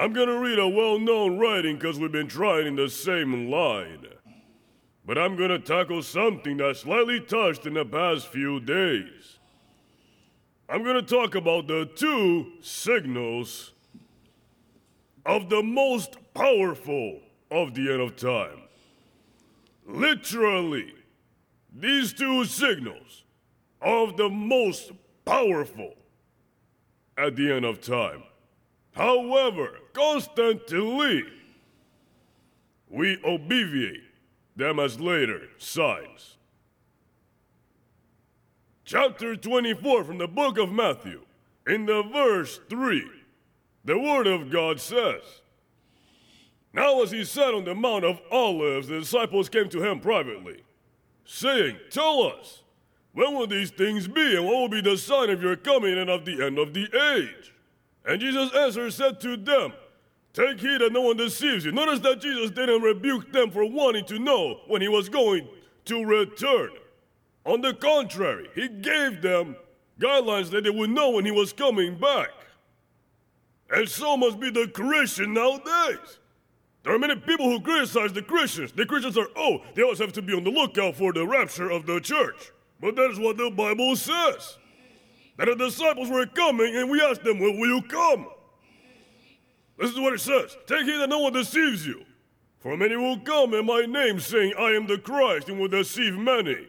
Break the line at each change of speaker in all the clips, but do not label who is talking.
I'm gonna read a well known writing because we've been trying in the same line. But I'm gonna tackle something that slightly touched in the past few days. I'm gonna talk about the two signals of the most powerful of the end of time. Literally, these two signals of the most powerful at the end of time. However, constantly we obviate them as later signs. Chapter 24 from the book of Matthew, in the verse 3, the word of God says, Now as he sat on the Mount of Olives, the disciples came to him privately, saying, Tell us, when will these things be, and what will be the sign of your coming and of the end of the age? And Jesus answered, said to them, Take heed that no one deceives you. Notice that Jesus didn't rebuke them for wanting to know when he was going to return. On the contrary, he gave them guidelines that they would know when he was coming back. And so must be the Christian nowadays. There are many people who criticize the Christians. The Christians are, oh, they always have to be on the lookout for the rapture of the church. But that is what the Bible says. That the disciples were coming, and we asked them, Well, will you come? This is what it says Take heed that no one deceives you. For many will come in my name, saying, I am the Christ, and will deceive many.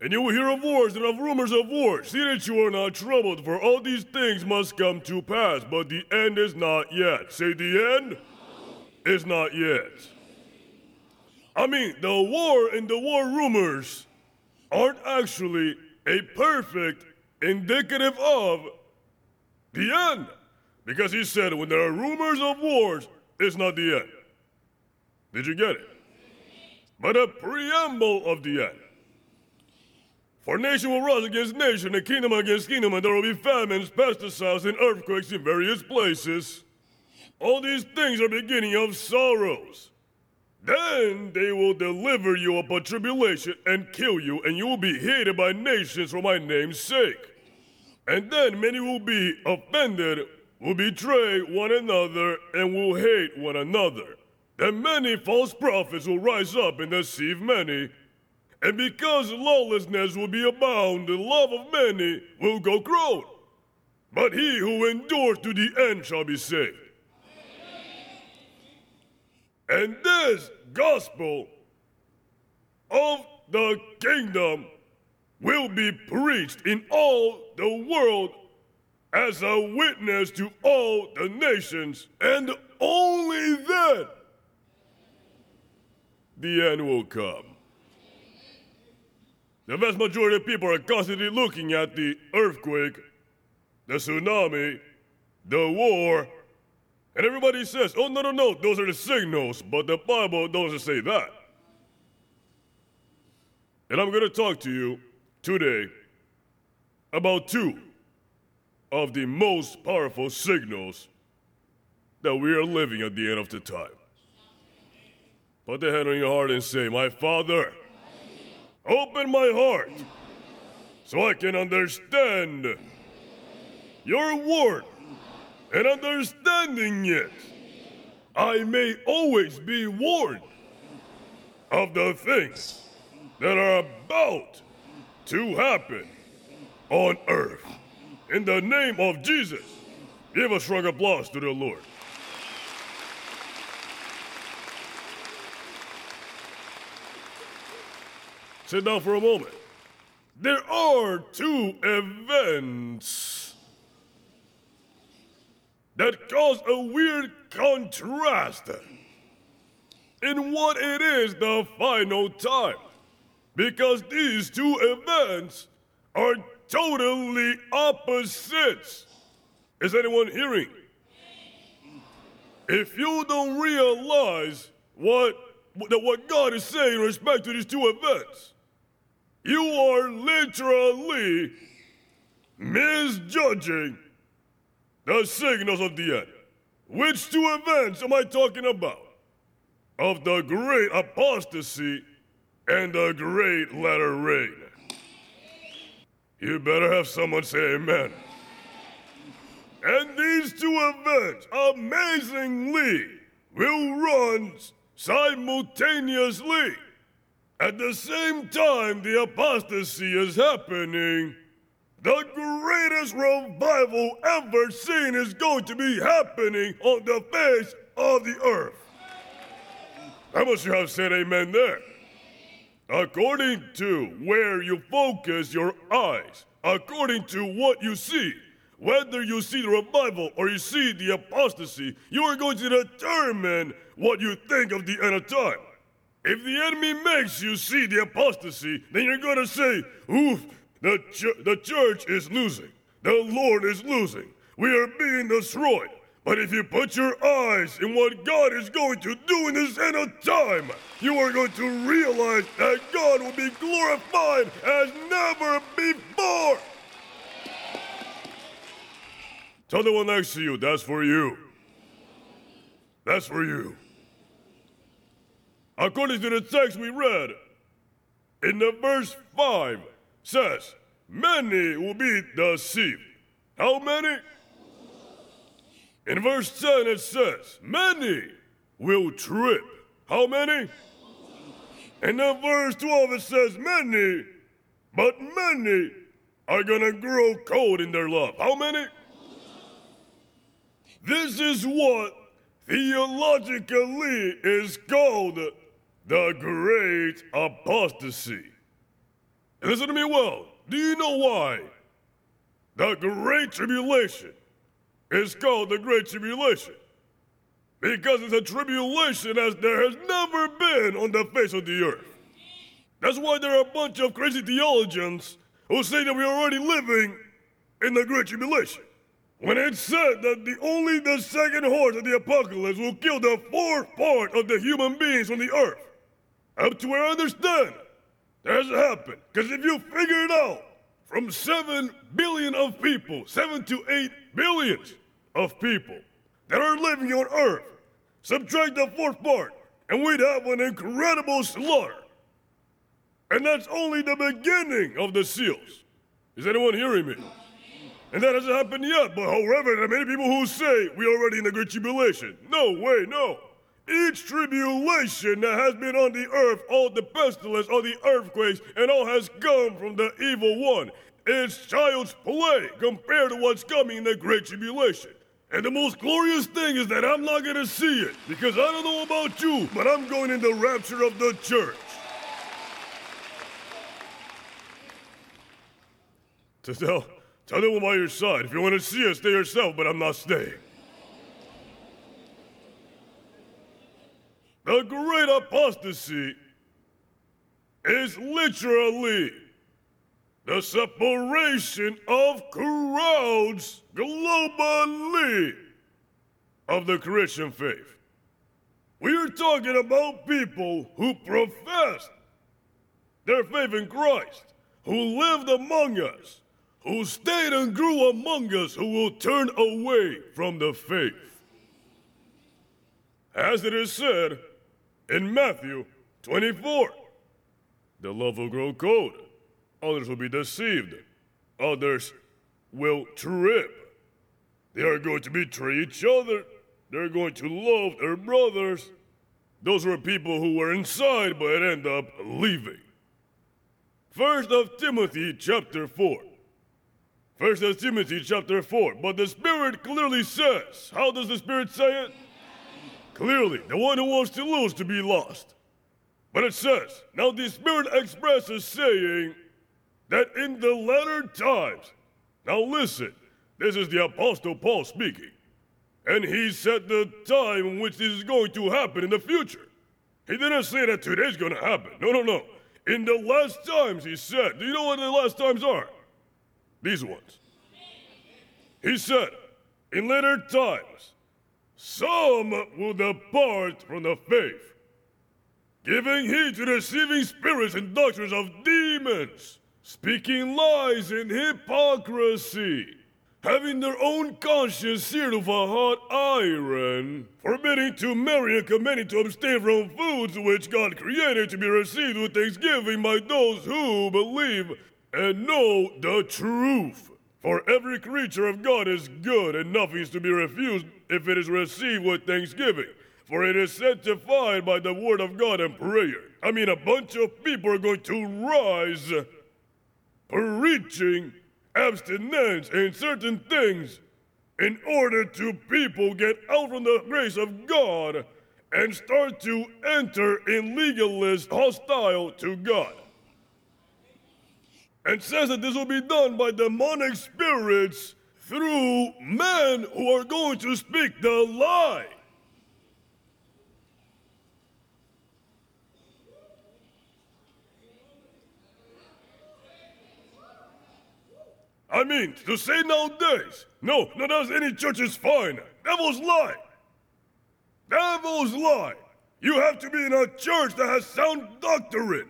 And you will hear of wars and of rumors of wars. See that you are not troubled, for all these things must come to pass, but the end is not yet. Say, the end is not yet. I mean, the war and the war rumors aren't actually a perfect indicative of the end. Because he said, when there are rumors of wars, it's not the end. Did you get it? But a preamble of the end. For nation will rise against nation, and kingdom against kingdom, and there will be famines, pesticides, and earthquakes in various places. All these things are beginning of sorrows. Then they will deliver you up a tribulation and kill you, and you will be hated by nations for my name's sake. And then many will be offended, will betray one another, and will hate one another. And many false prophets will rise up and deceive many. And because lawlessness will be abound, the love of many will go crowed. But he who endures to the end shall be saved. And this gospel of the kingdom will be preached in all the world as a witness to all the nations, and only then the end will come. The vast majority of people are constantly looking at the earthquake, the tsunami, the war, and everybody says, oh, no, no, no, those are the signals, but the Bible doesn't say that. And I'm going to talk to you today about two of the most powerful signals that we are living at the end of the time. Put the hand on your heart and say, My Father, open my heart so I can understand your word and understanding it, I may always be warned of the things that are about to happen on earth. In the name of Jesus, give a strong applause to the Lord. Sit down for a moment. There are two events that cause a weird contrast in what it is the final time. Because these two events are totally opposites. Is anyone hearing? If you don't realize what that what God is saying in respect to these two events, you are literally misjudging the signals of the end. Which two events am I talking about? Of the great apostasy and a great latter rain. You better have someone say amen. And these two events, amazingly, will run simultaneously. At the same time the apostasy is happening, the greatest revival ever seen is going to be happening on the face of the earth. How much you have said amen there? According to where you focus your eyes, according to what you see, whether you see the revival or you see the apostasy, you are going to determine what you think of the end of time. If the enemy makes you see the apostasy, then you're going to say, oof, the, ch- the church is losing. The Lord is losing. We are being destroyed. But if you put your eyes in what God is going to do in this end of time, you are going to realize that God will be glorified as never before. Tell the one next to you, that's for you. That's for you. According to the text we read, in the verse 5 says, Many will be deceived. How many? In verse 10 it says, Many will trip. How many? And in verse 12 it says, Many, but many are gonna grow cold in their love. How many? This is what theologically is called the great apostasy. Listen to me well. Do you know why? The great tribulation is called the great tribulation. Because it's a tribulation as there has never been on the face of the earth. That's why there are a bunch of crazy theologians who say that we're already living in the great tribulation. When it's said that the only the second horse of the apocalypse will kill the fourth part of the human beings on the earth. Up to where I understand, that hasn't happened. Because if you figure it out, from 7 billion of people, 7 to 8 billions of people that are living on earth, subtract the fourth part, and we'd have an incredible slaughter. And that's only the beginning of the seals. Is anyone hearing me? And that hasn't happened yet, but however, there are many people who say we're already in the Great Tribulation. No way, no. Each tribulation that has been on the earth, all the pestilence, all the earthquakes, and all has come from the evil one. It's child's play compared to what's coming in the Great Tribulation. And the most glorious thing is that I'm not gonna see it, because I don't know about you, but I'm going in the rapture of the church. To tell, tell them by your side. If you want to see it, stay yourself, but I'm not staying. The great apostasy is literally the separation of crowds globally of the Christian faith. We are talking about people who professed their faith in Christ, who lived among us, who stayed and grew among us, who will turn away from the faith. As it is said, in Matthew 24. The love will grow cold, others will be deceived, others will trip. They are going to betray each other, they're going to love their brothers. Those were people who were inside but end up leaving. First of Timothy chapter 4. First of Timothy chapter 4. But the Spirit clearly says, how does the Spirit say it? Clearly, the one who wants to lose to be lost. But it says, Now the Spirit expresses saying that in the latter times, now listen, this is the Apostle Paul speaking, and he said the time in which this is going to happen in the future. He didn't say that today's going to happen. No, no, no. In the last times, he said, Do you know what the last times are? These ones. He said, In later times, some will depart from the faith, giving heed to deceiving spirits and doctrines of demons, speaking lies and hypocrisy, having their own conscience seared with a hot iron, forbidding to marry and commanding to abstain from foods which God created to be received with thanksgiving by those who believe and know the truth. For every creature of God is good, and nothing is to be refused if it is received with thanksgiving. For it is sanctified by the word of God and prayer. I mean, a bunch of people are going to rise preaching abstinence in certain things in order to people get out from the grace of God and start to enter in legalist hostile to God. And says that this will be done by demonic spirits through men who are going to speak the lie. I mean, to say nowadays, no, not as any church is fine. Devil's lie. Devil's lie. You have to be in a church that has sound doctrine.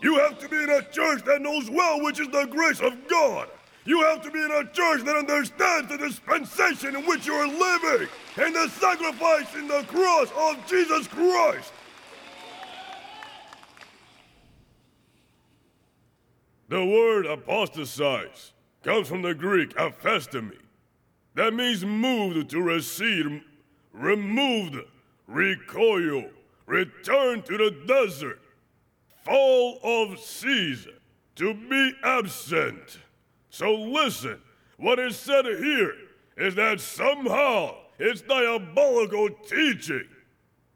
You have to be in a church that knows well which is the grace of God. You have to be in a church that understands the dispensation in which you are living and the sacrifice in the cross of Jesus Christ. The word apostatize comes from the Greek aphistemi. That means moved to recede, removed, recoil, return to the desert, fall of season, to be absent. So listen, what is said here is that somehow it's diabolical teaching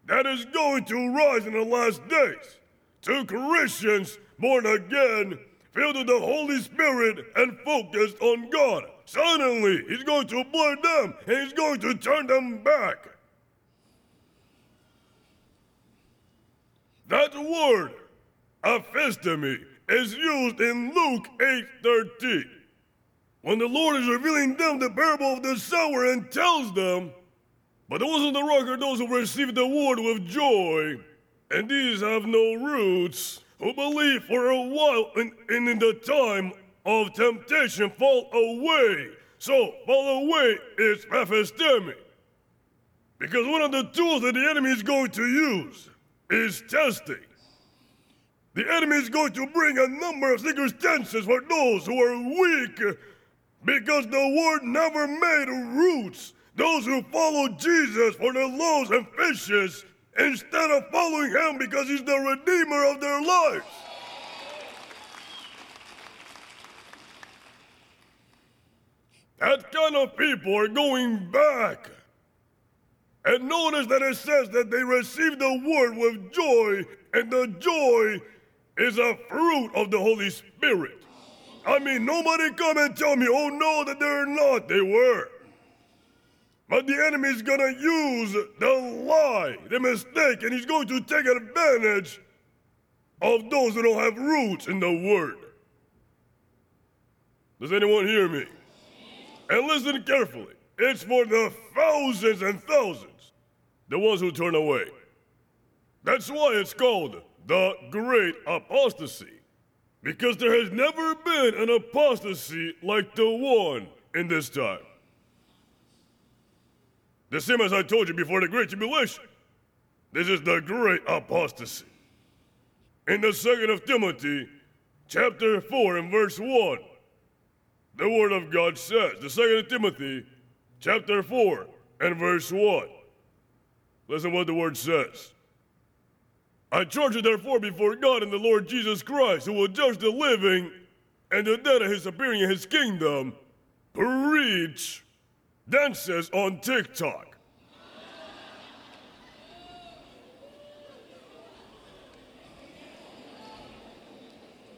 that is going to rise in the last days to Christians born again filled with the Holy Spirit and focused on God. Suddenly, He's going to blur them and He's going to turn them back. That word, aphistemi, is used in Luke 8:13. When the Lord is revealing them the parable of the sower and tells them, But those in the rock are those who receive the word with joy, and these have no roots who believe for a while and, and in the time of temptation fall away. So, fall away is aphistemi. Because one of the tools that the enemy is going to use is testing. The enemy is going to bring a number of circumstances for those who are weak because the word never made roots. Those who follow Jesus for the loaves and fishes instead of following him because he's the redeemer of their lives. That kind of people are going back. And notice that it says that they received the word with joy, and the joy is a fruit of the Holy Spirit. I mean, nobody come and tell me, oh no, that they're not. They were. But the enemy is to use the lie, the mistake, and he's going to take advantage of those who don't have roots in the word. Does anyone hear me? And listen carefully. It's for the thousands and thousands, the ones who turn away. That's why it's called the Great Apostasy. Because there has never been an apostasy like the one in this time. The same as I told you before the Great Tribulation. This is the great apostasy. In the second of Timothy, chapter 4 and verse 1, the word of God says, the second of Timothy, chapter 4 and verse 1. Listen what the word says. I charge you therefore before God and the Lord Jesus Christ, who will judge the living and the dead at his appearing in his kingdom, preach dances on TikTok.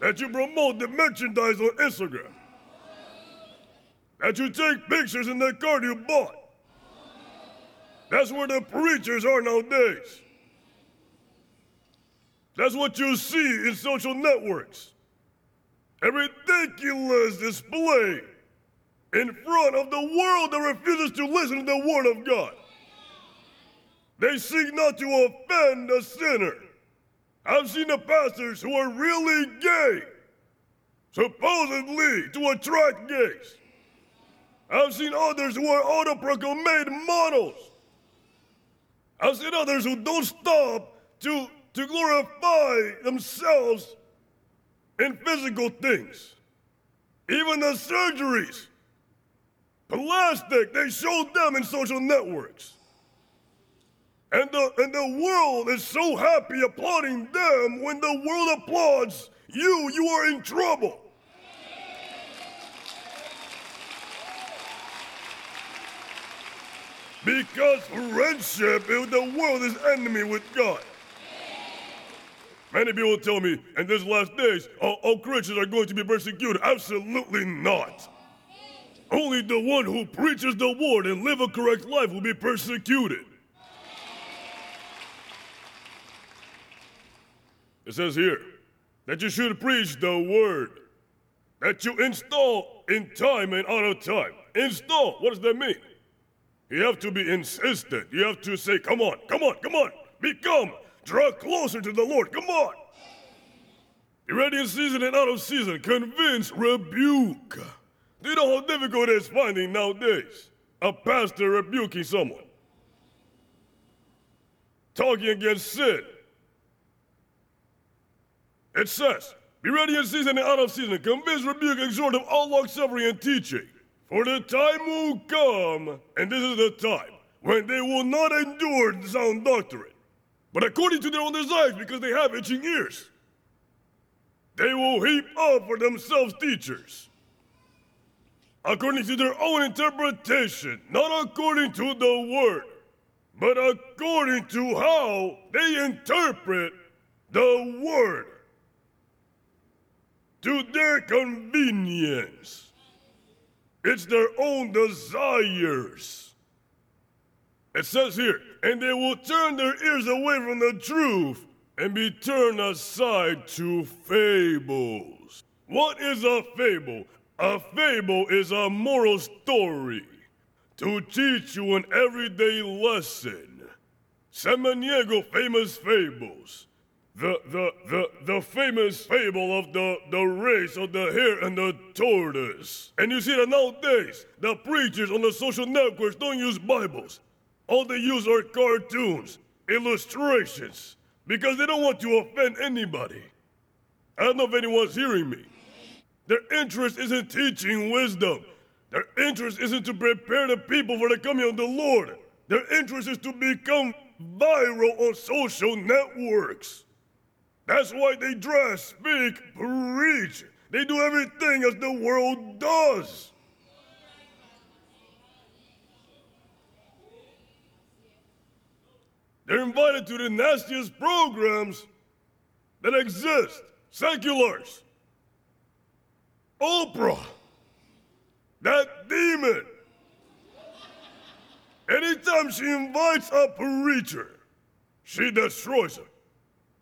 that you promote the merchandise on Instagram. That you take pictures in the car you bought. That's where the preachers are nowadays. That's what you see in social networks. A ridiculous display in front of the world that refuses to listen to the word of God. They seek not to offend the sinner. I've seen the pastors who are really gay, supposedly to attract gays. I've seen others who are auto-proclaimed models. I've seen others who don't stop to, to glorify themselves in physical things. Even the surgeries Plastic, they showed them in social networks. And the, and the world is so happy applauding them when the world applauds you, you are in trouble. Because friendship in the world is enemy with God. Many people tell me in these last days, all, all Christians are going to be persecuted. Absolutely not. Only the one who preaches the word and live a correct life will be persecuted. It says here that you should preach the word, that you install in time and out of time. Install, what does that mean? You have to be insistent. You have to say, come on, come on, come on, become, draw closer to the Lord, come on. Be ready in season and out of season, convince, rebuke. Do you know how difficult it is finding nowadays a pastor rebuking someone? Talking against sin. It says, Be ready in season and out of season, convince, rebuke, exhort of all long suffering and teaching. For the time will come, and this is the time, when they will not endure sound doctrine, but according to their own desires, because they have itching ears. They will heap up for themselves teachers, according to their own interpretation, not according to the word, but according to how they interpret the word to their convenience. It's their own desires. It says here, and they will turn their ears away from the truth and be turned aside to fables. What is a fable? A fable is a moral story to teach you an everyday lesson. Samaniego famous fables the, the, the, the famous fable of the, the race of the hare and the tortoise. And you see that nowadays, the preachers on the social networks don't use Bibles. All they use are cartoons, illustrations, because they don't want to offend anybody. I don't know if anyone's hearing me. Their interest isn't teaching wisdom. Their interest isn't to prepare the people for the coming of the Lord. Their interest is to become viral on social networks. That's why they dress, speak, preach. They do everything as the world does. They're invited to the nastiest programs that exist. Seculars. Oprah. That demon. Anytime she invites a preacher, she destroys him.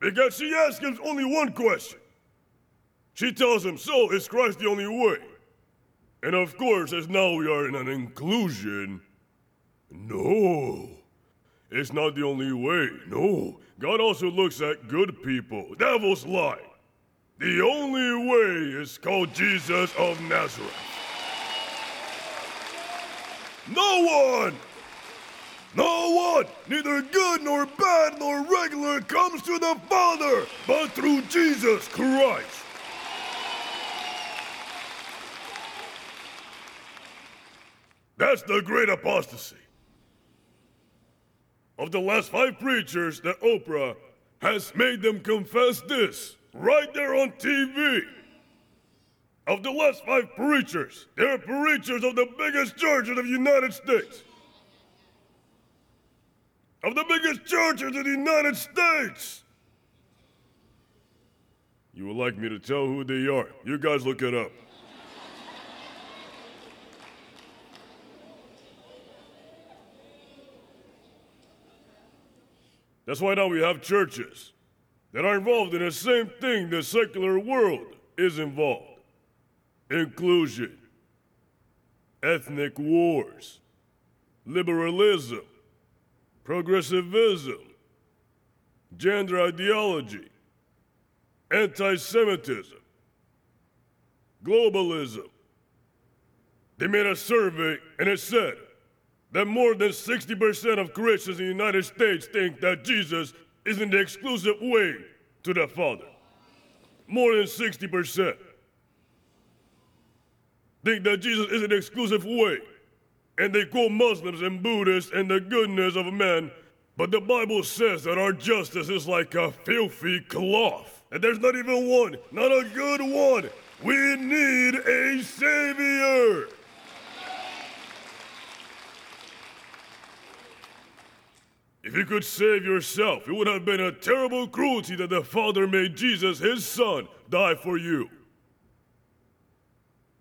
Because she asks him only one question. She tells him, So is Christ the only way? And of course, as now we are in an inclusion, no, it's not the only way. No, God also looks at good people. Devils lie. The only way is called Jesus of Nazareth. No one no one, neither good nor bad nor regular, comes to the Father but through Jesus Christ. That's the great apostasy. Of the last five preachers that Oprah has made them confess this right there on TV. Of the last five preachers, they're preachers of the biggest churches in the United States of the biggest churches in the United States. You would like me to tell who they are. You guys look it up. That's why now we have churches that are involved in the same thing the secular world is involved inclusion, ethnic wars, liberalism, progressivism, gender ideology, anti Semitism, globalism. They made a survey and it said that more than 60% of Christians in the United States think that Jesus isn't the exclusive way to the Father. More than 60% think that Jesus is an exclusive way and they quote Muslims and Buddhists and the goodness of man, but the Bible says that our justice is like a filthy cloth. And there's not even one, not a good one. We need a savior. If you could save yourself, it would have been a terrible cruelty that the Father made Jesus, his Son, die for you.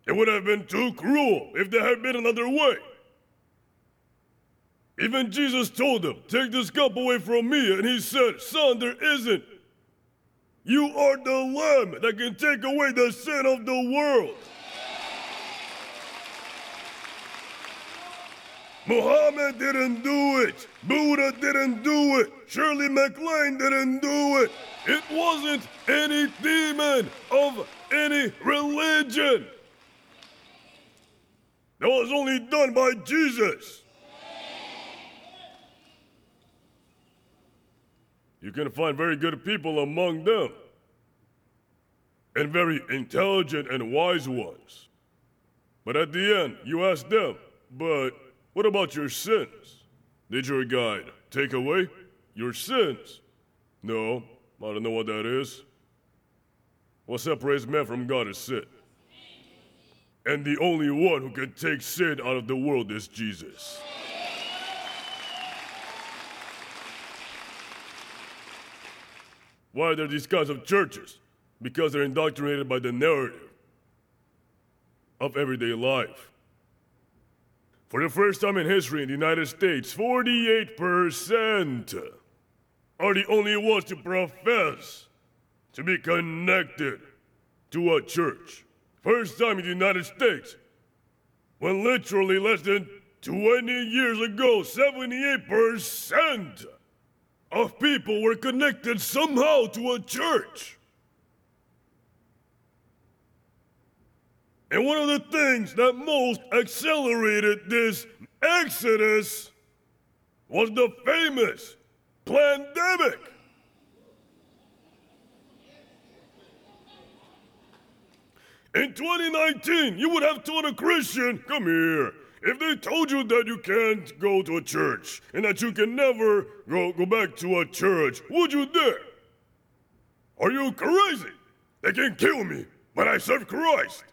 It would have been too cruel if there had been another way. Even Jesus told them, Take this cup away from me, and he said, Son, there isn't. You are the Lamb that can take away the sin of the world. Muhammad didn't do it. Buddha didn't do it. Shirley MacLaine didn't do it. It wasn't any demon of any religion. That was only done by Jesus. You can find very good people among them, and very intelligent and wise ones. But at the end, you ask them, but what about your sins? Did your guide take away your sins? No, I don't know what that is. What separates man from God is sin. And the only one who can take sin out of the world is Jesus. Why are there these kinds of churches? Because they're indoctrinated by the narrative of everyday life. For the first time in history in the United States, 48% are the only ones to profess to be connected to a church. First time in the United States, when literally less than 20 years ago, 78% of people were connected somehow to a church. And one of the things that most accelerated this exodus was the famous pandemic. In 2019, you would have told a Christian, come here, if they told you that you can't go to a church and that you can never go, go back to a church, would you dare? Are you crazy? They can kill me, but I serve Christ.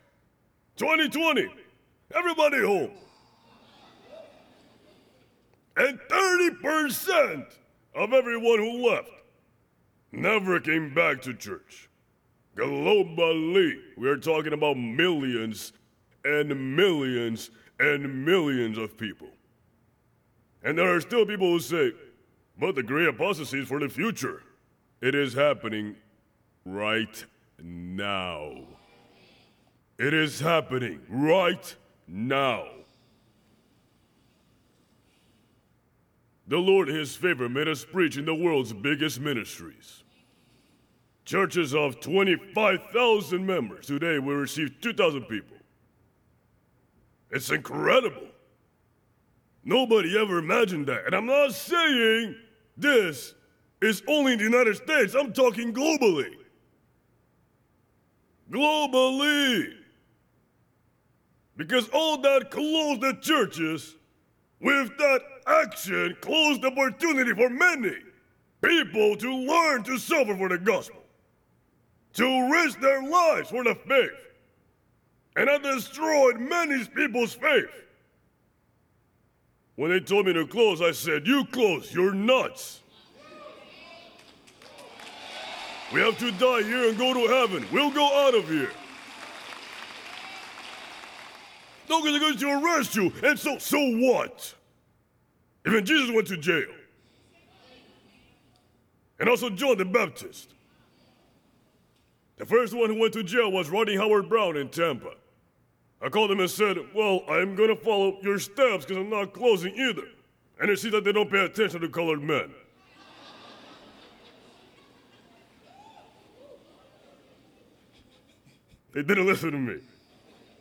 2020, everybody home. And 30% of everyone who left never came back to church. Globally, we are talking about millions and millions and millions of people. And there are still people who say, but the great apostasy is for the future. It is happening right now. It is happening right now. The Lord, His favor, made us preach in the world's biggest ministries. Churches of 25,000 members. Today, we receive 2,000 people. It's incredible. Nobody ever imagined that. And I'm not saying this is only in the United States, I'm talking globally. Globally. Because all that closed the churches, with that action, closed opportunity for many people to learn to suffer for the gospel, to risk their lives for the faith and I destroyed many people's faith. When they told me to close, I said, You close, you're nuts. We have to die here and go to heaven. We'll go out of here. Nobody's going to arrest you, and so, so what? Even Jesus went to jail. And also John the Baptist. The first one who went to jail was Rodney Howard Browne in Tampa. I called him and said, Well, I'm gonna follow your steps because I'm not closing either. And they see that they don't pay attention to colored men. They didn't listen to me.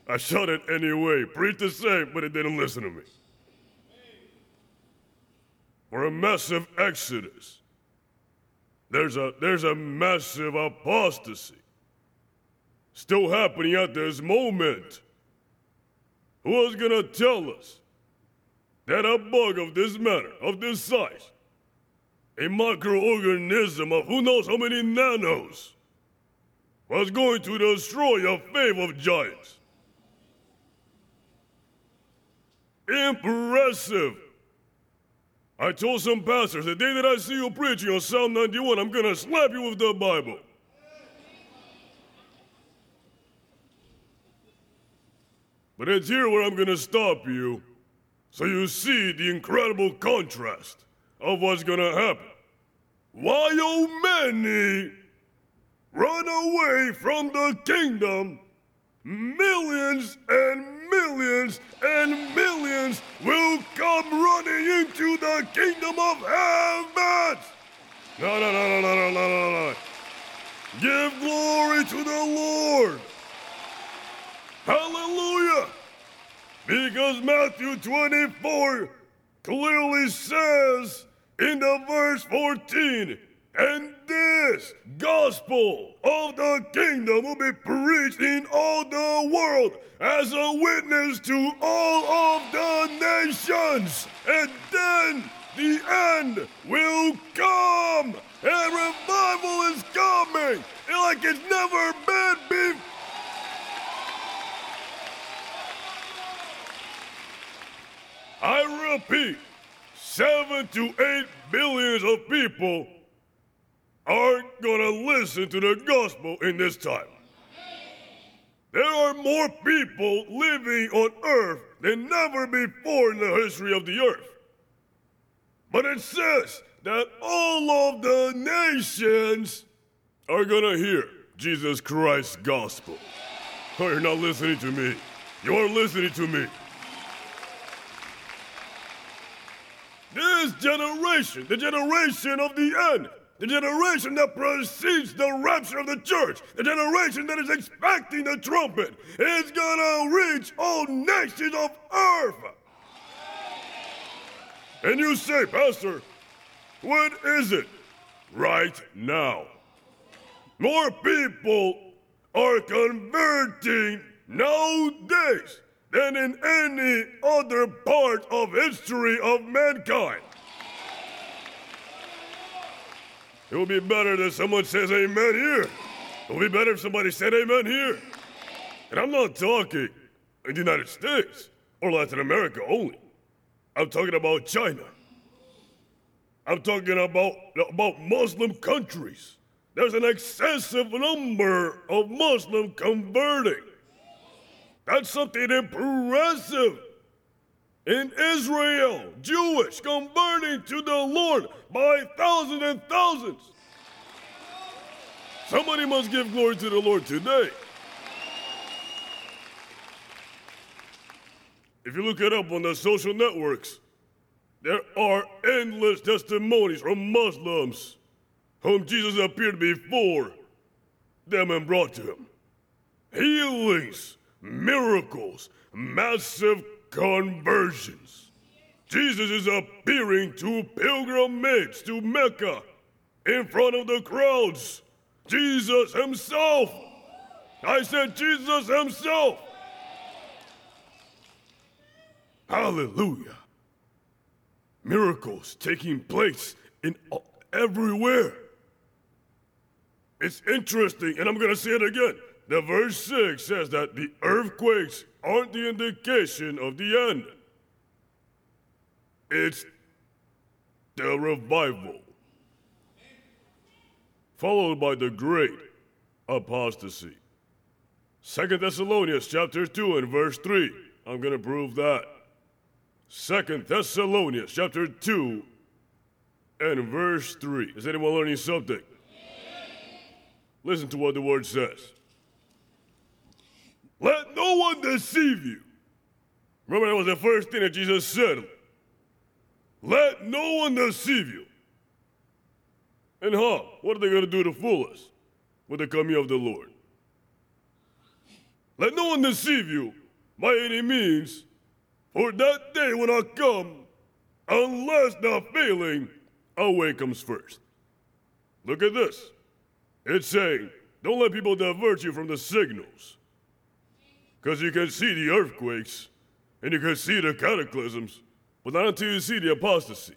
I shot it anyway, preached the same, but they didn't listen to me. For a massive exodus, there's a, there's a massive apostasy still happening at this moment. Who was going to tell us that a bug of this matter, of this size, a microorganism of who knows how many nanos, was going to destroy a fave of giants. Impressive! I told some pastors the day that I see you preaching on Psalm 91, I'm gonna slap you with the Bible. But it's here where I'm gonna stop you so you see the incredible contrast of what's gonna happen. Many run away from the kingdom, millions and millions and millions will come running into the kingdom of heaven. No, no, no, no, no, no, no, no, no. Give glory to the Lord. Hallelujah. Because Matthew 24 clearly says in the verse 14, and this gospel of the kingdom will be preached in all the world as a witness to all of the nations. And then the end will come. And revival is coming like it's never been before. I repeat, seven to eight billions of people aren't gonna listen to the gospel in this time. There are more people living on earth than never before in the history of the earth. But it says that all of the nations are gonna hear Jesus Christ's gospel. Oh, you're not listening to me. You're listening to me. This generation, the generation of the end, the generation that precedes the rapture of the church, the generation that is expecting the trumpet, is gonna reach all nations of earth. And you say, Pastor, what is it? Right now. More people are converting nowadays than in any other part of history of mankind. It would be better that someone says amen here. It would be better if somebody said amen here. And I'm not talking in the United States or Latin America only. I'm talking about China. I'm talking about, about Muslim countries. There's an excessive number of Muslim converting. That's something impressive. In Israel, Jewish converting to the Lord by thousands and thousands. Somebody must give glory to the Lord today. If you look it up on the social networks, there are endless testimonies from Muslims whom Jesus appeared before them and brought to him. Healings, miracles, massive conversions. Jesus is appearing to pilgrimage to Mecca in front of the crowds. Jesus himself. I said Jesus himself. Hallelujah. Miracles taking place in everywhere. It's interesting, and I'm going to say it again. The verse 6 says that the earthquakes aren't the indication of the end. It's the revival. Followed by the great apostasy. Second Thessalonians chapter 2 and verse 3. I'm going to prove that. Second Thessalonians chapter 2 and verse 3. Is anyone learning something? Listen to what the word says. Let no one deceive you. Remember, that was the first thing that Jesus said. Let no one deceive you. And huh, What are they going to do to fool us with the coming of the Lord? Let no one deceive you by any means, for that day when I come, unless the failing away comes first. Look at this. It's saying, don't let people divert you from the signals. Because you can see the earthquakes and you can see the cataclysms, But not until you see the apostasy.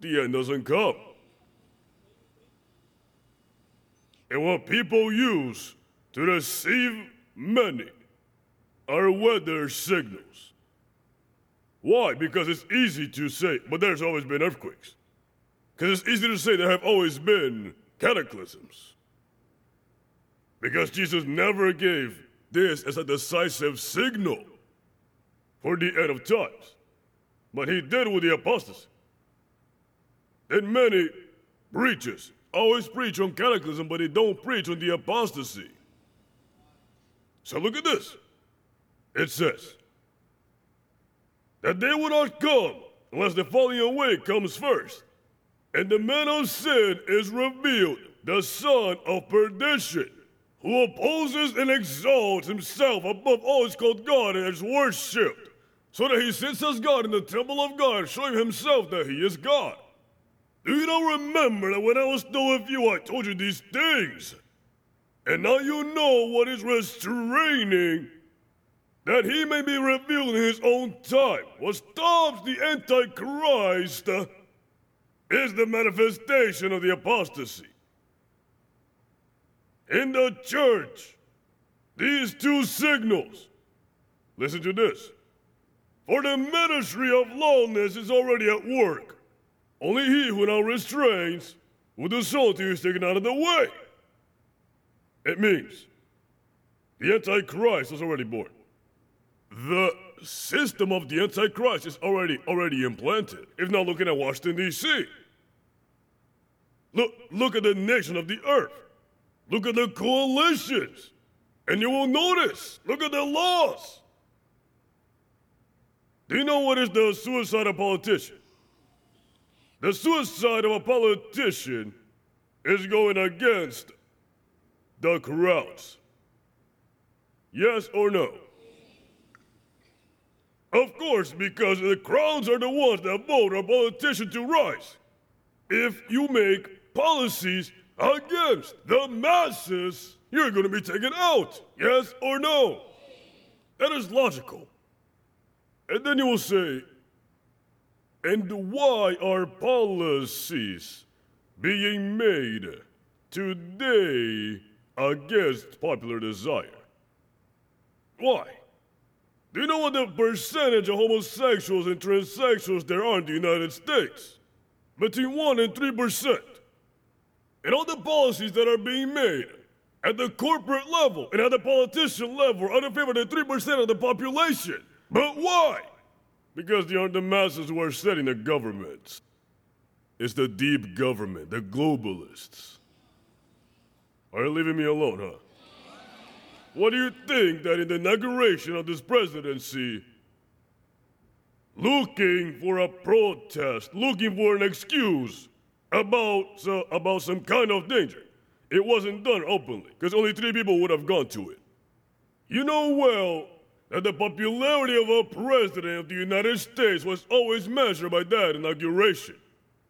The end doesn't come. And what people use to deceive many are weather signals. Why? Because it's easy to say, but there's always been earthquakes. Because it's easy to say there have always been cataclysms. Because Jesus never gave this as a decisive signal for the end of times. But he did with the apostasy. And many preachers always preach on cataclysm, but they don't preach on the apostasy. So look at this. It says that they will not come unless the falling away comes first, and the man of sin is revealed, the son of perdition, who opposes and exalts himself above all is called God and is worshipped, so that he sits as God in the temple of God, showing himself that he is God. Do you not remember that when I was still with you, I told you these things? And now you know what is restraining, that he may be revealed in his own time. What stops the Antichrist is the manifestation of the apostasy. In the church, these two signals, listen to this. For the ministry of lawlessness is already at work. Only he who now restrains with the salty is taken out of the way. It means the Antichrist is already born. The system of the Antichrist is already already implanted. If not looking at Washington, D.C. Look, look at the nation of the earth. Look at the coalitions. And you will notice, look at the laws. Do you know what is the suicide of a politician? The suicide of a politician is going against the crowds. Yes or no? Of course, because the crowds are the ones that vote a politician to rise. If you make policies against the masses, you're going to be taken out. Yes or no? That is logical. And then you will say, and why are policies being made today against popular desire? Why? Do you know what the percentage of homosexuals and transsexuals there are in the United States? Between 1 and 3%. And all the policies that are being made at the corporate level and at the politician level are of the 3% of the population. But why? Because they aren't the masses who are setting the governments. It's the deep government, the globalists. Are you leaving me alone, huh? What do you think that in the inauguration of this presidency, looking for a protest, looking for an excuse about, uh, about some kind of danger, it wasn't done openly, because only three people would have gone to it. You know well that the popularity of a president of the United States was always measured by that inauguration.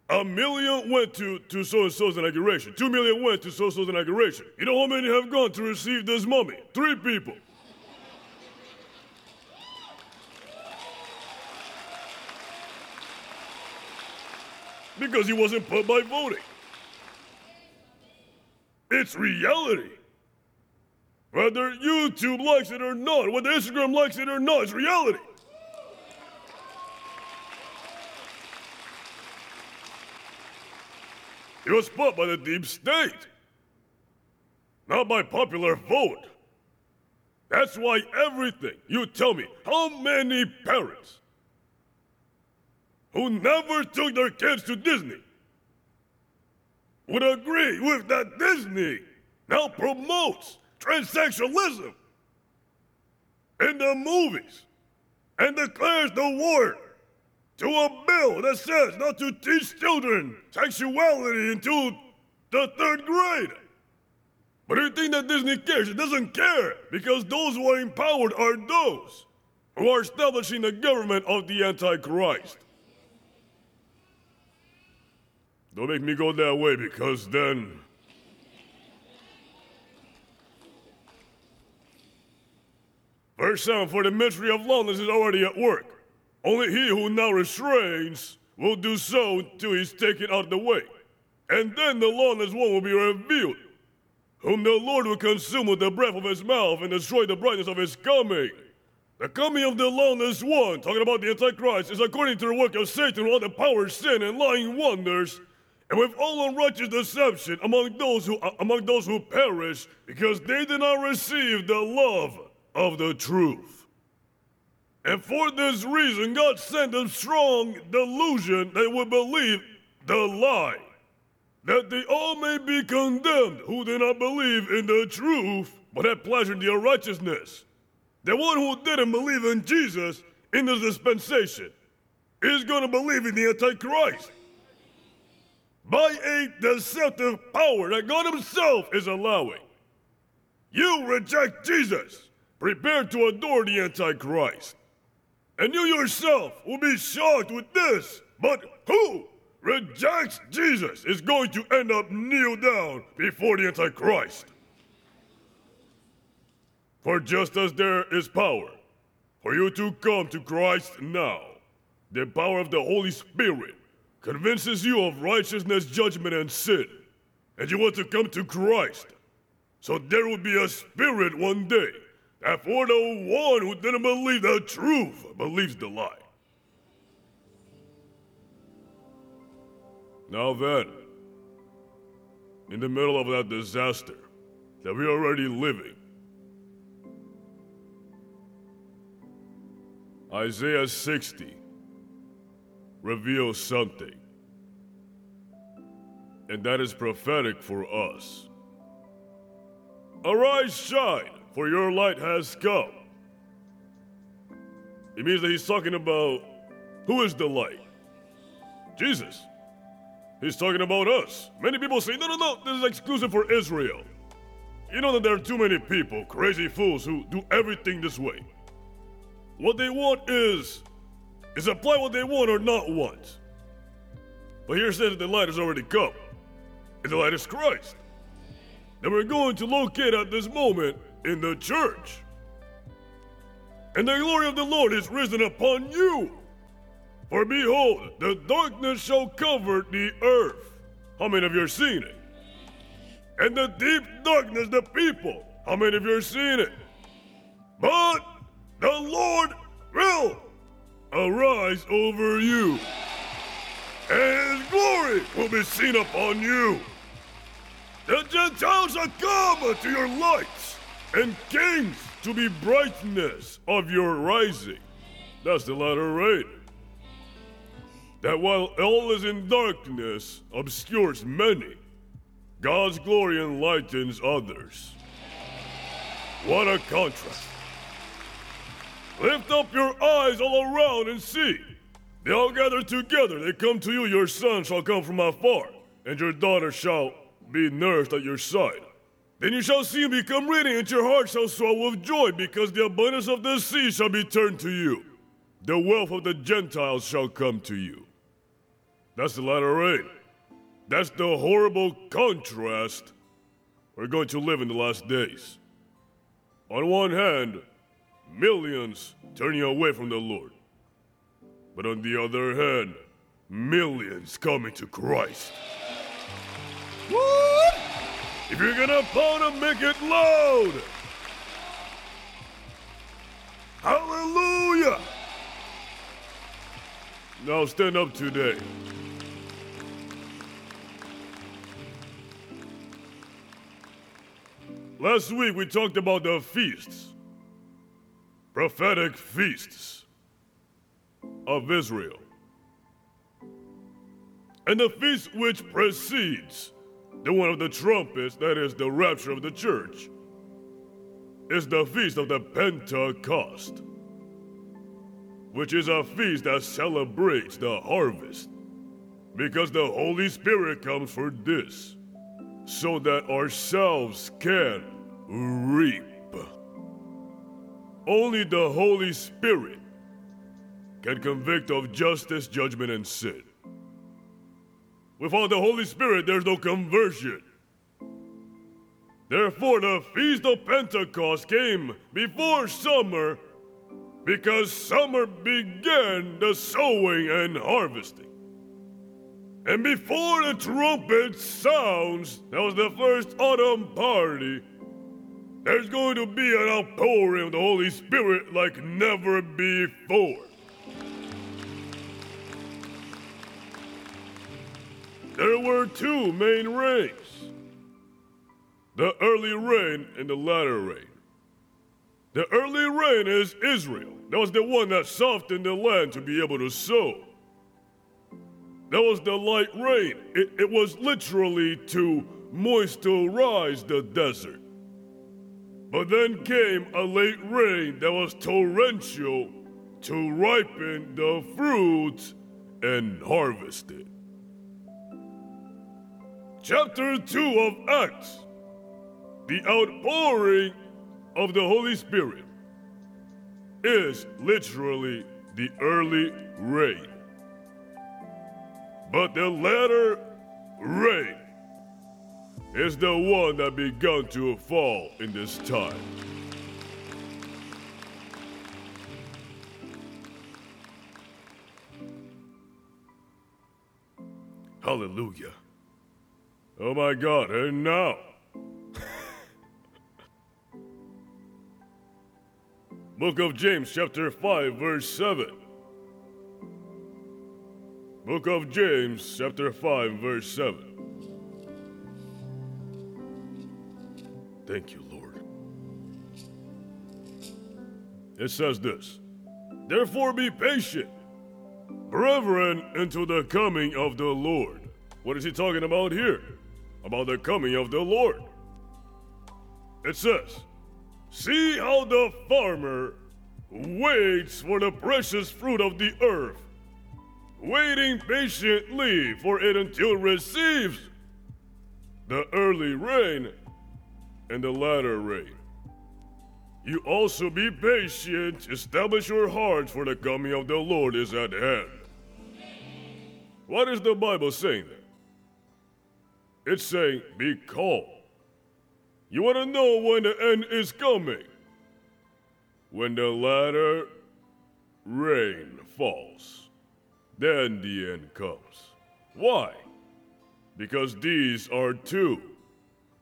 A million went to, to so and so's inauguration. Two million went to so and so's inauguration. You know how many have gone to receive this mummy? Three people. Because he wasn't put by voting. It's reality. Whether YouTube likes it or not, whether Instagram likes it or not, it's reality. It was put by the deep state, not by popular vote. That's why everything, you tell me, how many parents who never took their kids to Disney would agree with that Disney now promotes transsexualism in the movies and declares the war to a bill that says not to teach children sexuality until the third grade. But you think that Disney cares? It doesn't care because those who are empowered are those who are establishing the government of the Antichrist. Don't make me go that way because then Verse 7 For the mystery of lawlessness is already at work. Only he who now restrains will do so until he's taken out of the way. And then the lawless one will be revealed, whom the Lord will consume with the breath of his mouth and destroy the brightness of his coming. The coming of the lawless one, talking about the Antichrist, is according to the work of Satan with all the power, sin, and lying wonders, and with all unrighteous deception among those who uh, among those who perish, because they did not receive the love of the truth. And for this reason, God sent a strong delusion they would believe the lie, that they all may be condemned who did not believe in the truth, but had pleasure in the unrighteousness. The one who didn't believe in Jesus in this dispensation is going to believe in the Antichrist by a deceptive power that God Himself is allowing. You reject Jesus, prepare to adore the Antichrist. And you yourself will be shocked with this. But who rejects Jesus is going to end up kneel down before the Antichrist. For just as there is power for you to come to Christ now, the power of the Holy Spirit convinces you of righteousness, judgment, and sin, and you want to come to Christ. So there will be a spirit one day that for the one who didn't believe the truth believes the lie. Now then, in the middle of that disaster that we're already living, Isaiah 60 reveals something. And that is prophetic for us. Arise, shine, for your light has come. It means that he's talking about who is the light? Jesus. He's talking about us. Many people say, no, no, no, this is exclusive for Israel. You know that there are too many people, crazy fools, who do everything this way. What they want is is apply what they want or not want. But here says that the light has already come, and the light is Christ. And we're going to locate at this moment in the church. And the glory of the Lord is risen upon you. For behold, the darkness shall cover the earth. How many of you are seeing it? And the deep darkness, the people. How many of you are seeing it? But the Lord will arise over you, and his glory will be seen upon you. The Gentiles are come to your lights, and kings to be brightness of your rising. That's the latter rain. That while all is in darkness obscures many, God's glory enlightens others. What a contrast. Lift up your eyes all around and see. They all gather together. They come to you. Your son shall come from afar, and your daughter shall be nursed at your side. Then you shall see him become radiant, and your heart shall swell with joy, because the abundance of the sea shall be turned to you. The wealth of the Gentiles shall come to you. That's the latter rain. That's the horrible contrast we're going to live in the last days. On one hand, millions turning away from the Lord. But on the other hand, millions coming to Christ. If you're gonna pound them, make it loud! Hallelujah! Now stand up today. Last week we talked about the feasts prophetic feasts of Israel. And the feast which precedes the one of the trumpets, that is the rapture of the church, is the feast of the Pentecost, which is a feast that celebrates the harvest, because the Holy Spirit comes for this, so that ourselves can reap. Only the Holy Spirit can convict of justice, judgment, and sin. Without the Holy Spirit, there's no conversion. Therefore, the Feast of Pentecost came before summer because summer began the sowing and harvesting. And before the trumpet sounds, that was the first autumn party, there's going to be an outpouring of the Holy Spirit like never before. There were two main rains the early rain and the latter rain. The early rain is Israel. That was the one that softened the land to be able to sow. That was the light rain. It, it was literally to moisturize the desert. But then came a late rain that was torrential to ripen the fruits and harvest it. Chapter 2 of Acts the outpouring of the Holy Spirit is literally the early rain. But the latter rain is the one that begun to fall in this time. Hallelujah. Oh my God, and now. Book of James, chapter 5, verse 7. Book of James, chapter 5, verse 7. Thank you, Lord. It says this Therefore be patient, brethren, until the coming of the Lord. What is he talking about here? About the coming of the Lord. It says, See how the farmer waits for the precious fruit of the earth, waiting patiently for it until it receives the early rain and the latter rain. You also be patient, establish your hearts, for the coming of the Lord is at hand. What is the Bible saying there? It's saying, be calm. You want to know when the end is coming? When the latter rain falls, then the end comes. Why? Because these are two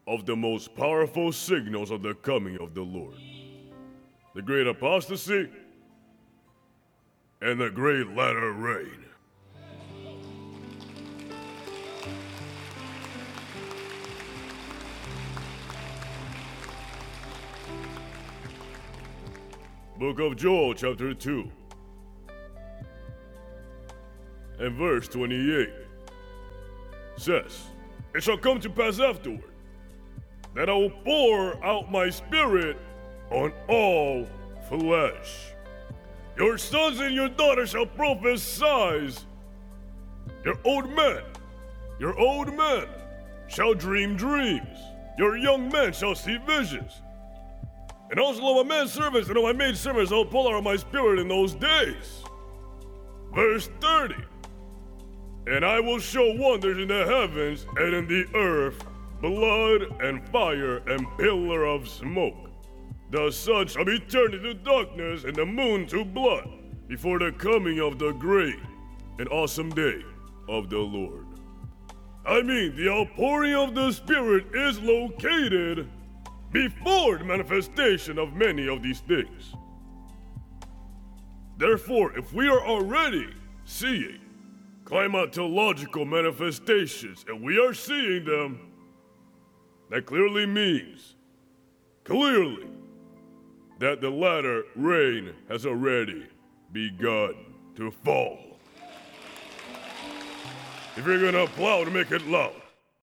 of the most powerful signals of the coming of the Lord the great apostasy and the great latter rain. Book of Joel, chapter 2, and verse 28 says, It shall come to pass afterward that I will pour out my spirit on all flesh. Your sons and your daughters shall prophesy. Your old men, your old men shall dream dreams. Your young men shall see visions. And also of my servants and of my maid servants I'll pull out of my spirit in those days. Verse 30. And I will show wonders in the heavens and in the earth, blood and fire and pillar of smoke. The sun shall be turned into darkness and the moon to blood before the coming of the great and awesome day of the Lord. I mean, the outpouring of the Spirit is located before the manifestation of many of these things. Therefore, if we are already seeing climatological manifestations and we are seeing them, that clearly means, clearly, that the latter rain has already begun to fall. If you're gonna applaud, make it loud.